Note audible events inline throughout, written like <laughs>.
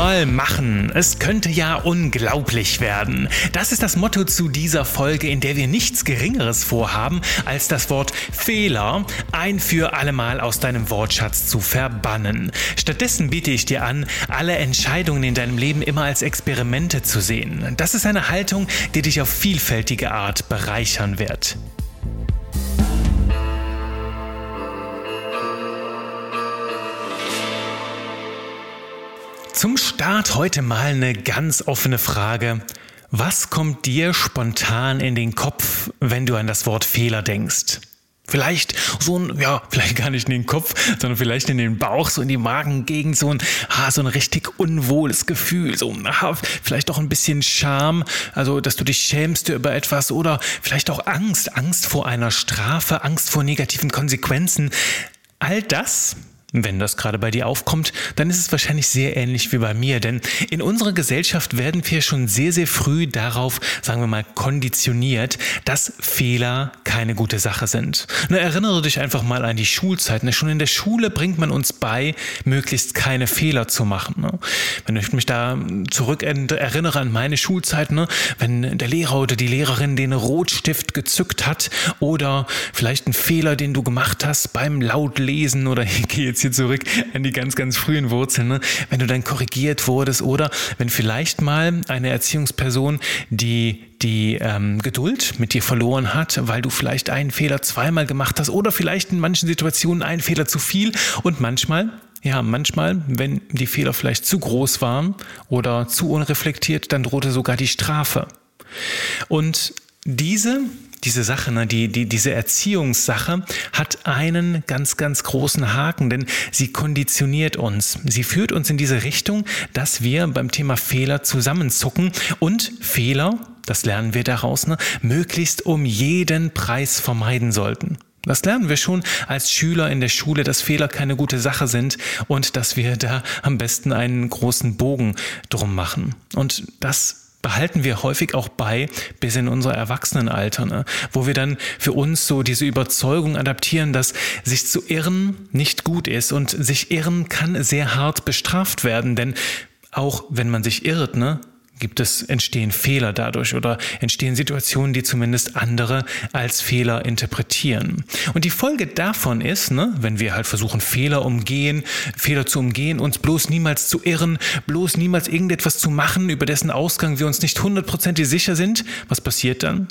mal machen. Es könnte ja unglaublich werden. Das ist das Motto zu dieser Folge, in der wir nichts Geringeres vorhaben, als das Wort Fehler ein für allemal aus deinem Wortschatz zu verbannen. Stattdessen biete ich dir an, alle Entscheidungen in deinem Leben immer als Experimente zu sehen. Das ist eine Haltung, die dich auf vielfältige Art bereichern wird. Zum Start heute mal eine ganz offene Frage. Was kommt dir spontan in den Kopf, wenn du an das Wort Fehler denkst? Vielleicht so ein, ja, vielleicht gar nicht in den Kopf, sondern vielleicht in den Bauch, so in die Magengegend, so ein, ah, so ein richtig unwohles Gefühl, so, ah, vielleicht auch ein bisschen Scham, also, dass du dich schämst über etwas oder vielleicht auch Angst, Angst vor einer Strafe, Angst vor negativen Konsequenzen. All das wenn das gerade bei dir aufkommt, dann ist es wahrscheinlich sehr ähnlich wie bei mir, denn in unserer Gesellschaft werden wir schon sehr, sehr früh darauf, sagen wir mal, konditioniert, dass Fehler keine gute Sache sind. Na, erinnere dich einfach mal an die Schulzeit. Ne? Schon in der Schule bringt man uns bei, möglichst keine Fehler zu machen. Ne? Wenn ich mich da zurück erinnere an meine Schulzeit, ne? wenn der Lehrer oder die Lehrerin den Rotstift gezückt hat oder vielleicht ein Fehler, den du gemacht hast beim Lautlesen oder <laughs> ich gehe jetzt hier zurück an die ganz, ganz frühen Wurzeln, ne? wenn du dann korrigiert wurdest oder wenn vielleicht mal eine Erziehungsperson die die ähm, Geduld mit dir verloren hat, weil du vielleicht einen Fehler zweimal gemacht hast oder vielleicht in manchen Situationen einen Fehler zu viel und manchmal ja, manchmal, wenn die Fehler vielleicht zu groß waren oder zu unreflektiert, dann drohte sogar die Strafe. Und diese diese Sache, ne, die, die, diese Erziehungssache hat einen ganz, ganz großen Haken, denn sie konditioniert uns. Sie führt uns in diese Richtung, dass wir beim Thema Fehler zusammenzucken und Fehler, das lernen wir daraus, ne, möglichst um jeden Preis vermeiden sollten. Das lernen wir schon als Schüler in der Schule, dass Fehler keine gute Sache sind und dass wir da am besten einen großen Bogen drum machen. Und das behalten wir häufig auch bei bis in unser Erwachsenenalter, ne? wo wir dann für uns so diese Überzeugung adaptieren, dass sich zu irren nicht gut ist und sich irren kann sehr hart bestraft werden, denn auch wenn man sich irrt, ne, gibt es, entstehen Fehler dadurch oder entstehen Situationen, die zumindest andere als Fehler interpretieren. Und die Folge davon ist, ne, wenn wir halt versuchen, Fehler umgehen, Fehler zu umgehen, uns bloß niemals zu irren, bloß niemals irgendetwas zu machen, über dessen Ausgang wir uns nicht hundertprozentig sicher sind, was passiert dann?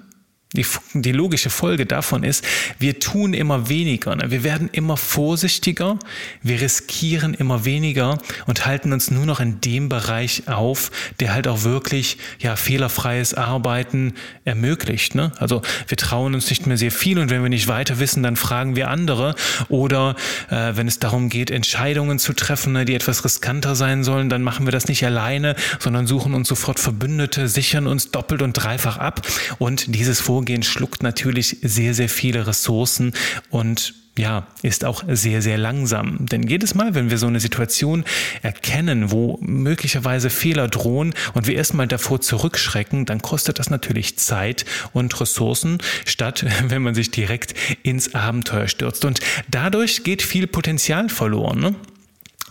Die, die, logische Folge davon ist, wir tun immer weniger, ne? wir werden immer vorsichtiger, wir riskieren immer weniger und halten uns nur noch in dem Bereich auf, der halt auch wirklich ja fehlerfreies Arbeiten ermöglicht. Ne? Also wir trauen uns nicht mehr sehr viel und wenn wir nicht weiter wissen, dann fragen wir andere oder äh, wenn es darum geht, Entscheidungen zu treffen, ne, die etwas riskanter sein sollen, dann machen wir das nicht alleine, sondern suchen uns sofort Verbündete, sichern uns doppelt und dreifach ab und dieses Vor Vorgehen schluckt natürlich sehr, sehr viele Ressourcen und ja, ist auch sehr, sehr langsam. Denn jedes Mal, wenn wir so eine Situation erkennen, wo möglicherweise Fehler drohen und wir erstmal davor zurückschrecken, dann kostet das natürlich Zeit und Ressourcen, statt <laughs> wenn man sich direkt ins Abenteuer stürzt. Und dadurch geht viel Potenzial verloren. Ne?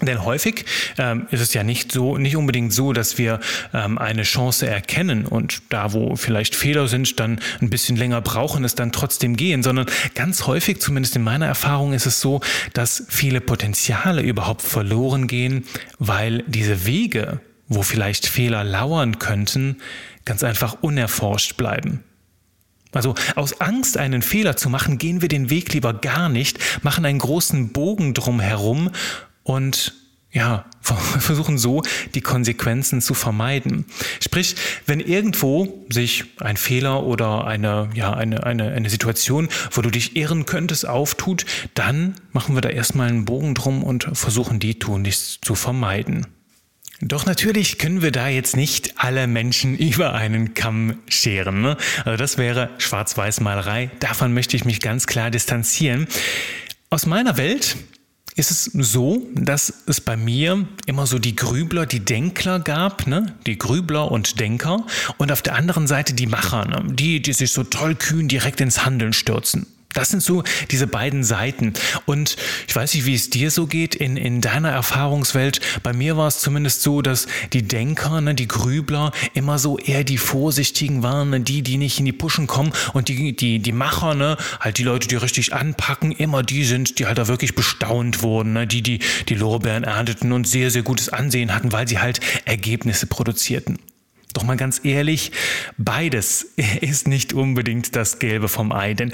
Denn häufig ähm, ist es ja nicht so, nicht unbedingt so, dass wir ähm, eine Chance erkennen und da, wo vielleicht Fehler sind, dann ein bisschen länger brauchen, es dann trotzdem gehen, sondern ganz häufig, zumindest in meiner Erfahrung, ist es so, dass viele Potenziale überhaupt verloren gehen, weil diese Wege, wo vielleicht Fehler lauern könnten, ganz einfach unerforscht bleiben. Also aus Angst, einen Fehler zu machen, gehen wir den Weg lieber gar nicht, machen einen großen Bogen drum herum und ja, <laughs> versuchen so die Konsequenzen zu vermeiden. Sprich, wenn irgendwo sich ein Fehler oder eine, ja, eine, eine, eine Situation, wo du dich irren könntest, auftut, dann machen wir da erstmal einen Bogen drum und versuchen die tunlichst zu vermeiden. Doch natürlich können wir da jetzt nicht alle Menschen <laughs> über einen Kamm scheren. Ne? Also das wäre Schwarz-Weiß-Malerei. Davon möchte ich mich ganz klar distanzieren. Aus meiner Welt ist es so, dass es bei mir immer so die Grübler, die Denkler gab, ne? die Grübler und Denker und auf der anderen Seite die Macher, ne? die, die sich so tollkühn direkt ins Handeln stürzen. Das sind so diese beiden Seiten. Und ich weiß nicht, wie es dir so geht in, in deiner Erfahrungswelt. Bei mir war es zumindest so, dass die Denker, ne, die Grübler immer so eher die Vorsichtigen waren, ne, die, die nicht in die Puschen kommen und die, die, die Macher, ne, halt die Leute, die richtig anpacken, immer die sind, die halt da wirklich bestaunt wurden, ne, die, die die Lorbeeren ernteten und sehr, sehr gutes Ansehen hatten, weil sie halt Ergebnisse produzierten. Doch mal ganz ehrlich, beides <laughs> ist nicht unbedingt das Gelbe vom Ei, denn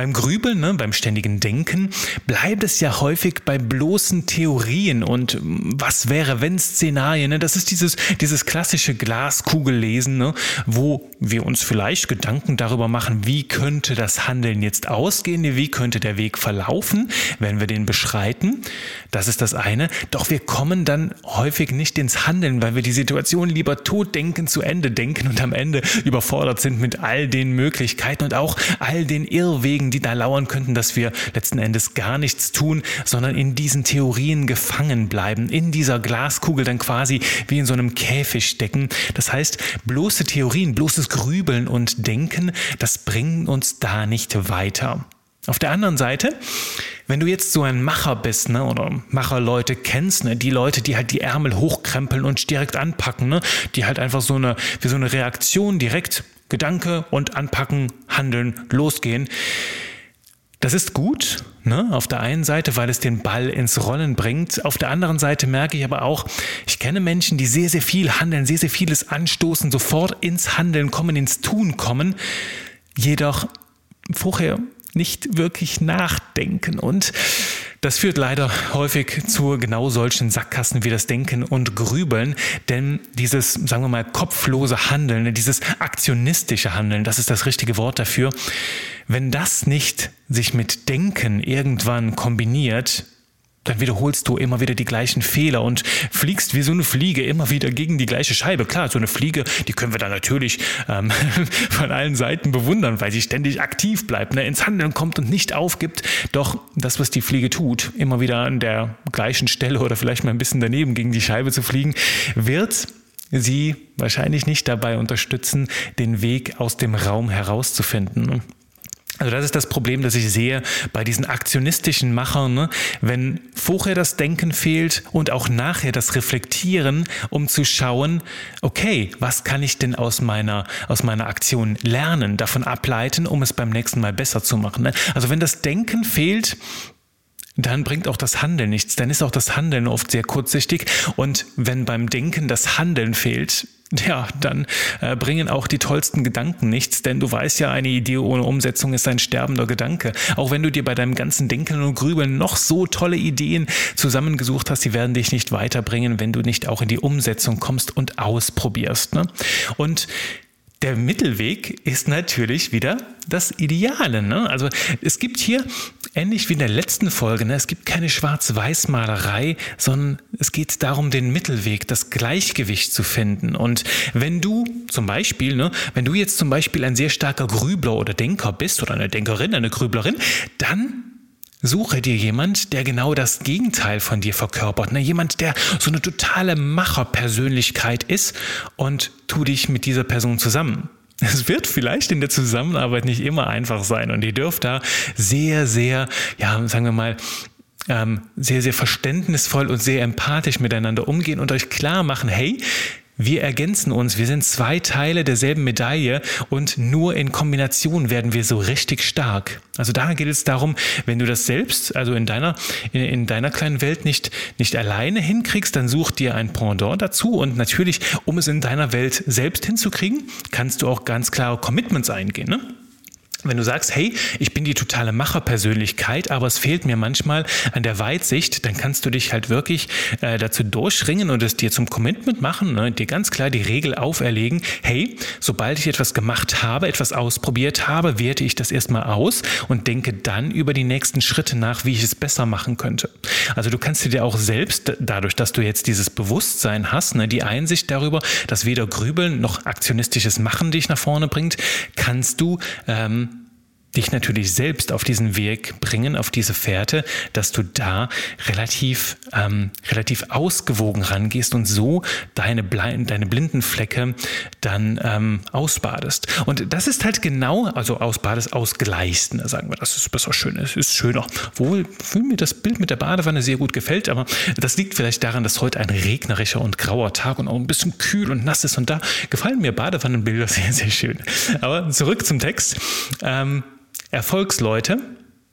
beim Grübeln, ne, beim ständigen Denken, bleibt es ja häufig bei bloßen Theorien und was wäre, wenn Szenarien. Ne? Das ist dieses, dieses klassische Glaskugellesen, ne, wo wir uns vielleicht Gedanken darüber machen, wie könnte das Handeln jetzt ausgehen, wie könnte der Weg verlaufen, wenn wir den beschreiten. Das ist das eine. Doch wir kommen dann häufig nicht ins Handeln, weil wir die Situation lieber totdenken, zu Ende denken und am Ende überfordert sind mit all den Möglichkeiten und auch all den Irrwegen, die da lauern könnten, dass wir letzten Endes gar nichts tun, sondern in diesen Theorien gefangen bleiben, in dieser Glaskugel dann quasi wie in so einem Käfig stecken. Das heißt, bloße Theorien, bloßes Grübeln und Denken, das bringt uns da nicht weiter. Auf der anderen Seite, wenn du jetzt so ein Macher bist, ne, oder Macherleute kennst, ne, die Leute, die halt die Ärmel hochkrempeln und direkt anpacken, ne, die halt einfach so eine, wie so eine Reaktion direkt Gedanke und anpacken, handeln, losgehen. Das ist gut, ne? auf der einen Seite, weil es den Ball ins Rollen bringt. Auf der anderen Seite merke ich aber auch, ich kenne Menschen, die sehr, sehr viel handeln, sehr, sehr vieles anstoßen, sofort ins Handeln kommen, ins Tun kommen, jedoch vorher nicht wirklich nachdenken. Und das führt leider häufig zu genau solchen Sackgassen wie das Denken und Grübeln, denn dieses, sagen wir mal, kopflose Handeln, dieses aktionistische Handeln, das ist das richtige Wort dafür, wenn das nicht sich mit Denken irgendwann kombiniert, dann wiederholst du immer wieder die gleichen Fehler und fliegst wie so eine Fliege immer wieder gegen die gleiche Scheibe. Klar, so eine Fliege, die können wir dann natürlich ähm, <laughs> von allen Seiten bewundern, weil sie ständig aktiv bleibt, ne, ins Handeln kommt und nicht aufgibt. Doch das, was die Fliege tut, immer wieder an der gleichen Stelle oder vielleicht mal ein bisschen daneben gegen die Scheibe zu fliegen, wird sie wahrscheinlich nicht dabei unterstützen, den Weg aus dem Raum herauszufinden. Also das ist das Problem, das ich sehe bei diesen aktionistischen Machern, ne? wenn vorher das Denken fehlt und auch nachher das Reflektieren, um zu schauen, okay, was kann ich denn aus meiner, aus meiner Aktion lernen, davon ableiten, um es beim nächsten Mal besser zu machen. Ne? Also wenn das Denken fehlt, dann bringt auch das Handeln nichts. Dann ist auch das Handeln oft sehr kurzsichtig. Und wenn beim Denken das Handeln fehlt, ja, dann äh, bringen auch die tollsten Gedanken nichts, denn du weißt ja, eine Idee ohne Umsetzung ist ein sterbender Gedanke. Auch wenn du dir bei deinem ganzen Denken und Grübeln noch so tolle Ideen zusammengesucht hast, sie werden dich nicht weiterbringen, wenn du nicht auch in die Umsetzung kommst und ausprobierst. Ne? Und der Mittelweg ist natürlich wieder das Ideale. Ne? Also es gibt hier, ähnlich wie in der letzten Folge, ne, es gibt keine Schwarz-Weiß-Malerei, sondern es geht darum, den Mittelweg, das Gleichgewicht zu finden. Und wenn du zum Beispiel, ne, wenn du jetzt zum Beispiel ein sehr starker Grübler oder Denker bist oder eine Denkerin, eine Grüblerin, dann Suche dir jemand, der genau das Gegenteil von dir verkörpert. Ne? Jemand, der so eine totale Macherpersönlichkeit ist und tu dich mit dieser Person zusammen. Es wird vielleicht in der Zusammenarbeit nicht immer einfach sein und ihr dürft da sehr, sehr, ja, sagen wir mal, ähm, sehr, sehr verständnisvoll und sehr empathisch miteinander umgehen und euch klar machen, hey, wir ergänzen uns, wir sind zwei Teile derselben Medaille und nur in Kombination werden wir so richtig stark. Also da geht es darum, wenn du das selbst, also in deiner, in, in deiner kleinen Welt nicht, nicht alleine hinkriegst, dann such dir ein Pendant dazu und natürlich, um es in deiner Welt selbst hinzukriegen, kannst du auch ganz klare Commitments eingehen. Ne? Wenn du sagst, hey, ich bin die totale Macherpersönlichkeit, aber es fehlt mir manchmal an der Weitsicht, dann kannst du dich halt wirklich äh, dazu durchringen und es dir zum Commitment machen, ne, dir ganz klar die Regel auferlegen, hey, sobald ich etwas gemacht habe, etwas ausprobiert habe, werte ich das erstmal aus und denke dann über die nächsten Schritte nach, wie ich es besser machen könnte. Also du kannst dir auch selbst, dadurch, dass du jetzt dieses Bewusstsein hast, ne, die Einsicht darüber, dass weder Grübeln noch aktionistisches Machen dich nach vorne bringt, kannst du ähm, dich natürlich selbst auf diesen Weg bringen, auf diese Fährte, dass du da relativ, ähm, relativ ausgewogen rangehst und so deine, deine blinden Flecke dann ähm, ausbadest. Und das ist halt genau, also ausbadest, ausgleichst, ne, sagen wir, das ist besser schön, es ist schöner. Wohl, mir das Bild mit der Badewanne sehr gut gefällt, aber das liegt vielleicht daran, dass heute ein regnerischer und grauer Tag und auch ein bisschen kühl und nass ist und da gefallen mir Badewannenbilder <laughs> sehr, sehr schön. Aber zurück zum Text. Ähm, Erfolgsleute,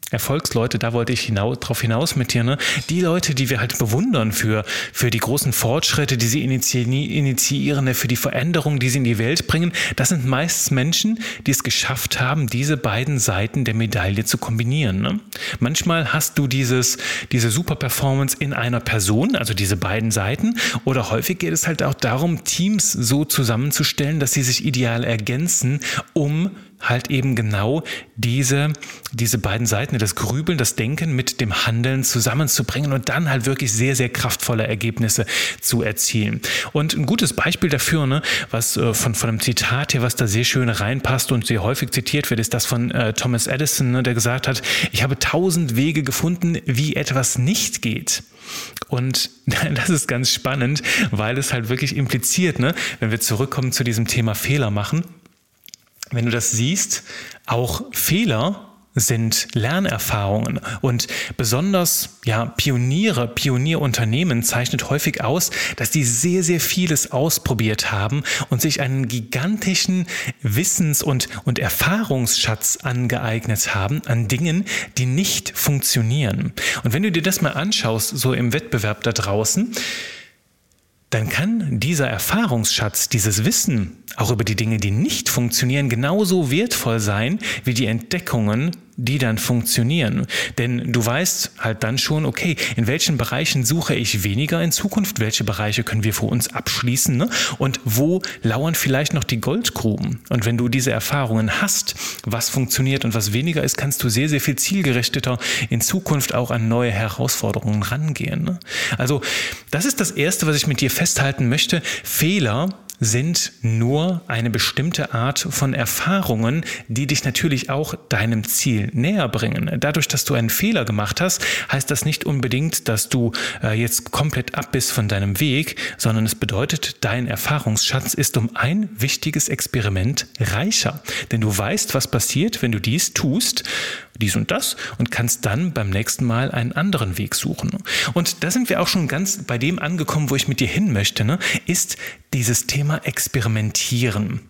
Erfolgsleute, da wollte ich hinaus, drauf hinaus mit dir, ne? Die Leute, die wir halt bewundern für, für die großen Fortschritte, die sie initiieren, ne? für die Veränderungen, die sie in die Welt bringen, das sind meist Menschen, die es geschafft haben, diese beiden Seiten der Medaille zu kombinieren. Ne? Manchmal hast du dieses, diese Super-Performance in einer Person, also diese beiden Seiten, oder häufig geht es halt auch darum, Teams so zusammenzustellen, dass sie sich ideal ergänzen, um halt eben genau diese, diese beiden Seiten, das Grübeln, das Denken mit dem Handeln zusammenzubringen und dann halt wirklich sehr, sehr kraftvolle Ergebnisse zu erzielen. Und ein gutes Beispiel dafür, ne, was äh, von, von einem Zitat hier, was da sehr schön reinpasst und sehr häufig zitiert wird, ist das von äh, Thomas Edison, ne, der gesagt hat, ich habe tausend Wege gefunden, wie etwas nicht geht. Und <laughs> das ist ganz spannend, weil es halt wirklich impliziert, ne, wenn wir zurückkommen zu diesem Thema Fehler machen, wenn du das siehst, auch Fehler sind Lernerfahrungen und besonders ja Pioniere, Pionierunternehmen zeichnet häufig aus, dass die sehr sehr vieles ausprobiert haben und sich einen gigantischen Wissens- und und Erfahrungsschatz angeeignet haben an Dingen, die nicht funktionieren. Und wenn du dir das mal anschaust, so im Wettbewerb da draußen, dann kann dieser Erfahrungsschatz, dieses Wissen auch über die Dinge, die nicht funktionieren, genauso wertvoll sein wie die Entdeckungen, die dann funktionieren. Denn du weißt halt dann schon, okay, in welchen Bereichen suche ich weniger in Zukunft, welche Bereiche können wir für uns abschließen ne? und wo lauern vielleicht noch die Goldgruben. Und wenn du diese Erfahrungen hast, was funktioniert und was weniger ist, kannst du sehr, sehr viel zielgerichteter in Zukunft auch an neue Herausforderungen rangehen. Ne? Also das ist das Erste, was ich mit dir festhalten möchte. Fehler sind nur eine bestimmte Art von Erfahrungen, die dich natürlich auch deinem Ziel näher bringen. Dadurch, dass du einen Fehler gemacht hast, heißt das nicht unbedingt, dass du äh, jetzt komplett ab bist von deinem Weg, sondern es bedeutet, dein Erfahrungsschatz ist um ein wichtiges Experiment reicher. Denn du weißt, was passiert, wenn du dies tust dies und das und kannst dann beim nächsten Mal einen anderen Weg suchen. Und da sind wir auch schon ganz bei dem angekommen, wo ich mit dir hin möchte, ne? ist dieses Thema Experimentieren.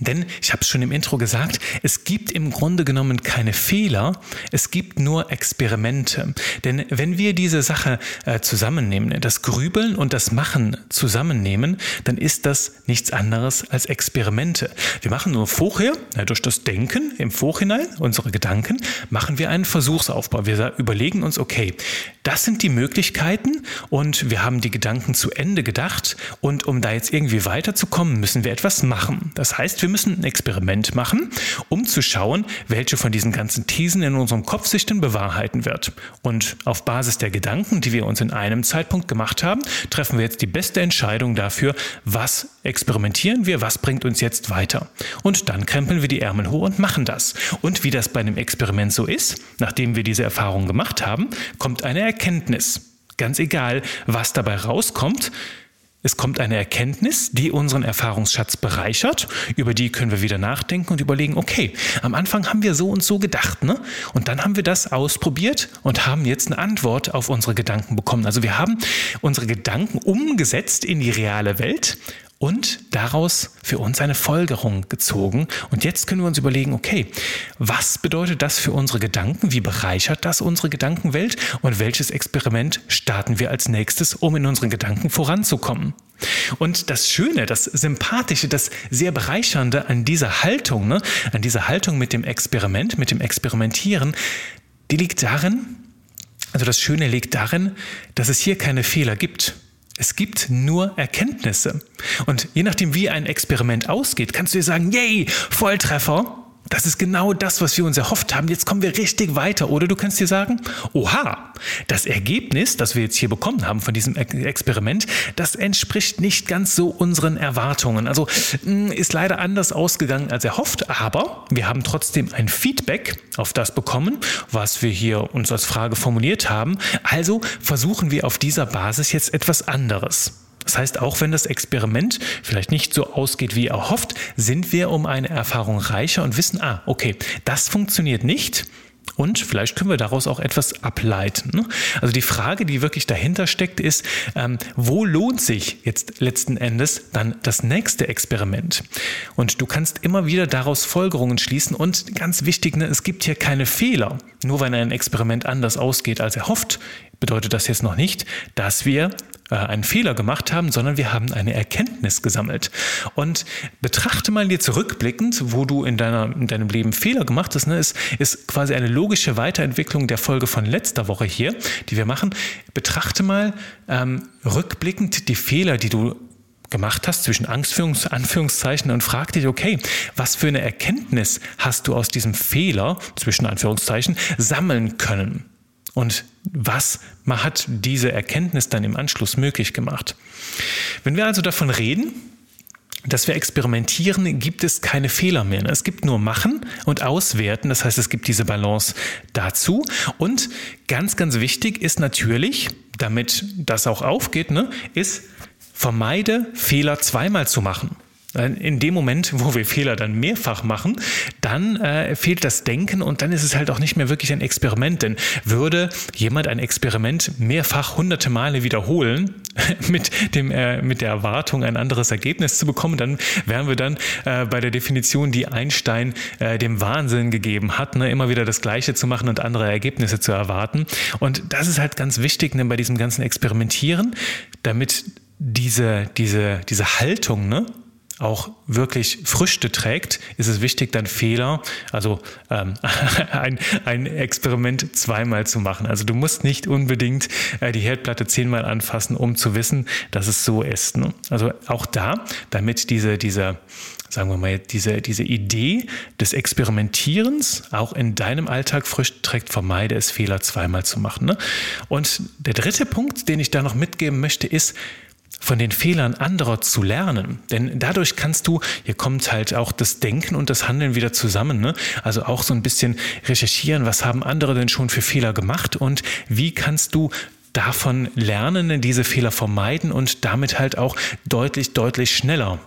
Denn ich habe es schon im Intro gesagt, es gibt im Grunde genommen keine Fehler, es gibt nur Experimente. Denn wenn wir diese Sache äh, zusammennehmen, das Grübeln und das Machen zusammennehmen, dann ist das nichts anderes als Experimente. Wir machen nur vorher, ja, durch das Denken im Vorhinein, unsere Gedanken, machen wir einen Versuchsaufbau. Wir überlegen uns, okay, das sind die Möglichkeiten und wir haben die Gedanken zu Ende gedacht und um da jetzt irgendwie weiterzukommen, müssen wir etwas machen. Das heißt, wir müssen ein Experiment machen, um zu schauen, welche von diesen ganzen Thesen in unserem Kopf sich denn bewahrheiten wird. Und auf Basis der Gedanken, die wir uns in einem Zeitpunkt gemacht haben, treffen wir jetzt die beste Entscheidung dafür, was experimentieren wir, was bringt uns jetzt weiter. Und dann krempeln wir die Ärmel hoch und machen das. Und wie das bei einem Experiment so ist, nachdem wir diese Erfahrung gemacht haben, kommt eine Erkenntnis. Ganz egal, was dabei rauskommt, es kommt eine Erkenntnis, die unseren Erfahrungsschatz bereichert, über die können wir wieder nachdenken und überlegen, okay, am Anfang haben wir so und so gedacht, ne? Und dann haben wir das ausprobiert und haben jetzt eine Antwort auf unsere Gedanken bekommen. Also wir haben unsere Gedanken umgesetzt in die reale Welt und daraus für uns eine Folgerung gezogen. Und jetzt können wir uns überlegen, okay, was bedeutet das für unsere Gedanken? Wie bereichert das unsere Gedankenwelt? Und welches Experiment starten wir als nächstes, um in unseren Gedanken voranzukommen? Und das Schöne, das Sympathische, das sehr Bereichernde an dieser Haltung, ne, an dieser Haltung mit dem Experiment, mit dem Experimentieren, die liegt darin, also das Schöne liegt darin, dass es hier keine Fehler gibt. Es gibt nur Erkenntnisse. Und je nachdem, wie ein Experiment ausgeht, kannst du dir sagen, yay, Volltreffer. Das ist genau das, was wir uns erhofft haben. Jetzt kommen wir richtig weiter. Oder du kannst dir sagen, oha, das Ergebnis, das wir jetzt hier bekommen haben von diesem Experiment, das entspricht nicht ganz so unseren Erwartungen. Also hm, ist leider anders ausgegangen als erhofft, aber wir haben trotzdem ein Feedback auf das bekommen, was wir hier uns als Frage formuliert haben. Also versuchen wir auf dieser Basis jetzt etwas anderes. Das heißt, auch wenn das Experiment vielleicht nicht so ausgeht wie erhofft, sind wir um eine Erfahrung reicher und wissen, ah, okay, das funktioniert nicht. Und vielleicht können wir daraus auch etwas ableiten. Ne? Also die Frage, die wirklich dahinter steckt, ist, ähm, wo lohnt sich jetzt letzten Endes dann das nächste Experiment? Und du kannst immer wieder daraus Folgerungen schließen. Und ganz wichtig, ne, es gibt hier keine Fehler. Nur wenn ein Experiment anders ausgeht als erhofft, bedeutet das jetzt noch nicht, dass wir äh, einen Fehler gemacht haben, sondern wir haben eine Erkenntnis gesammelt. Und betrachte mal dir zurückblickend, wo du in, deiner, in deinem Leben Fehler gemacht hast, ne, ist, ist quasi eine logische Weiterentwicklung der Folge von letzter Woche hier, die wir machen. Betrachte mal ähm, rückblickend die Fehler, die du gemacht hast zwischen Angstführungs Anführungszeichen und frag dich, okay, was für eine Erkenntnis hast du aus diesem Fehler zwischen Anführungszeichen sammeln können? Und was hat diese Erkenntnis dann im Anschluss möglich gemacht? Wenn wir also davon reden, dass wir experimentieren, gibt es keine Fehler mehr. Es gibt nur Machen und Auswerten. Das heißt, es gibt diese Balance dazu. Und ganz, ganz wichtig ist natürlich, damit das auch aufgeht, ne, ist, vermeide Fehler zweimal zu machen. In dem Moment, wo wir Fehler dann mehrfach machen, dann äh, fehlt das Denken und dann ist es halt auch nicht mehr wirklich ein Experiment. Denn würde jemand ein Experiment mehrfach hunderte Male wiederholen, <laughs> mit, dem, äh, mit der Erwartung, ein anderes Ergebnis zu bekommen, dann wären wir dann äh, bei der Definition, die Einstein äh, dem Wahnsinn gegeben hat, ne, immer wieder das Gleiche zu machen und andere Ergebnisse zu erwarten. Und das ist halt ganz wichtig ne, bei diesem ganzen Experimentieren, damit diese, diese, diese Haltung, ne, auch wirklich Früchte trägt, ist es wichtig, dann Fehler, also ähm, <laughs> ein, ein Experiment zweimal zu machen. Also du musst nicht unbedingt äh, die Herdplatte zehnmal anfassen, um zu wissen, dass es so ist. Ne? Also auch da, damit diese, diese sagen wir mal, diese, diese Idee des Experimentierens auch in deinem Alltag frisch trägt, vermeide es, Fehler zweimal zu machen. Ne? Und der dritte Punkt, den ich da noch mitgeben möchte, ist, von den Fehlern anderer zu lernen. Denn dadurch kannst du, hier kommt halt auch das Denken und das Handeln wieder zusammen. Ne? Also auch so ein bisschen recherchieren, was haben andere denn schon für Fehler gemacht und wie kannst du davon lernen, diese Fehler vermeiden und damit halt auch deutlich, deutlich schneller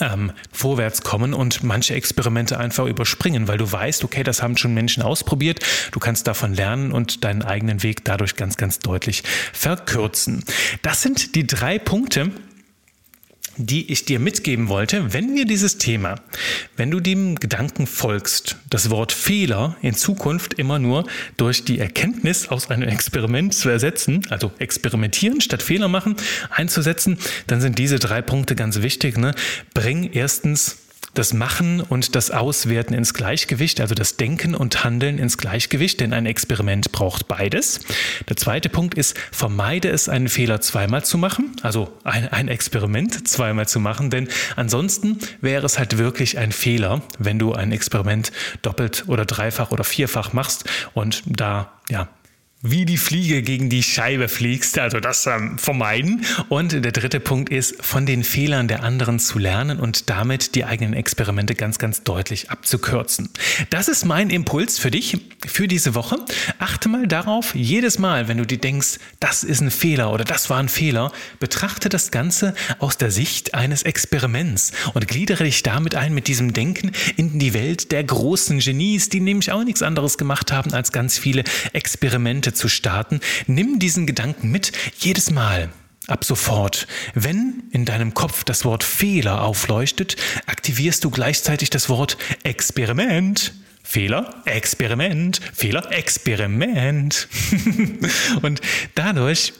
ähm, vorwärts kommen und manche Experimente einfach überspringen, weil du weißt, okay, das haben schon Menschen ausprobiert, du kannst davon lernen und deinen eigenen Weg dadurch ganz, ganz deutlich verkürzen. Das sind die drei Punkte, die ich dir mitgeben wollte, wenn wir dieses Thema, wenn du dem Gedanken folgst, das Wort Fehler in Zukunft immer nur durch die Erkenntnis aus einem Experiment zu ersetzen, also experimentieren statt Fehler machen, einzusetzen, dann sind diese drei Punkte ganz wichtig. Ne? Bring erstens das Machen und das Auswerten ins Gleichgewicht, also das Denken und Handeln ins Gleichgewicht, denn ein Experiment braucht beides. Der zweite Punkt ist, vermeide es, einen Fehler zweimal zu machen, also ein, ein Experiment zweimal zu machen, denn ansonsten wäre es halt wirklich ein Fehler, wenn du ein Experiment doppelt oder dreifach oder vierfach machst und da ja wie die Fliege gegen die Scheibe fliegst, also das ähm, vermeiden. Und der dritte Punkt ist, von den Fehlern der anderen zu lernen und damit die eigenen Experimente ganz, ganz deutlich abzukürzen. Das ist mein Impuls für dich für diese Woche. Achte mal darauf, jedes Mal, wenn du dir denkst, das ist ein Fehler oder das war ein Fehler, betrachte das Ganze aus der Sicht eines Experiments und gliedere dich damit ein mit diesem Denken in die Welt der großen Genies, die nämlich auch nichts anderes gemacht haben, als ganz viele Experimente zu starten, nimm diesen Gedanken mit jedes Mal. Ab sofort, wenn in deinem Kopf das Wort Fehler aufleuchtet, aktivierst du gleichzeitig das Wort Experiment. Fehler, Experiment, Fehler, Experiment. <laughs> Und dadurch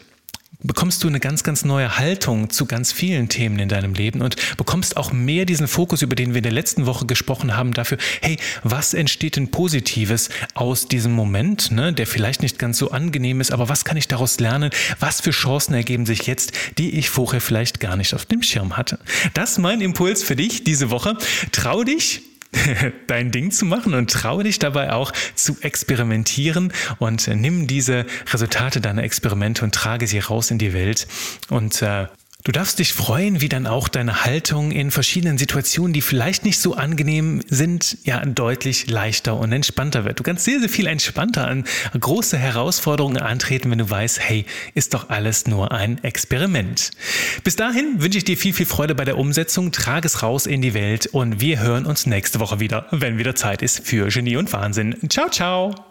bekommst du eine ganz, ganz neue Haltung zu ganz vielen Themen in deinem Leben und bekommst auch mehr diesen Fokus, über den wir in der letzten Woche gesprochen haben, dafür, hey, was entsteht denn Positives aus diesem Moment, ne, der vielleicht nicht ganz so angenehm ist, aber was kann ich daraus lernen? Was für Chancen ergeben sich jetzt, die ich vorher vielleicht gar nicht auf dem Schirm hatte? Das ist mein Impuls für dich diese Woche. Trau dich, <laughs> dein Ding zu machen und traue dich dabei auch zu experimentieren und nimm diese Resultate deiner Experimente und trage sie raus in die Welt. Und äh, Du darfst dich freuen, wie dann auch deine Haltung in verschiedenen Situationen, die vielleicht nicht so angenehm sind, ja deutlich leichter und entspannter wird. Du kannst sehr, sehr viel entspannter an große Herausforderungen antreten, wenn du weißt, hey, ist doch alles nur ein Experiment. Bis dahin wünsche ich dir viel, viel Freude bei der Umsetzung, trage es raus in die Welt und wir hören uns nächste Woche wieder, wenn wieder Zeit ist für Genie und Wahnsinn. Ciao, ciao!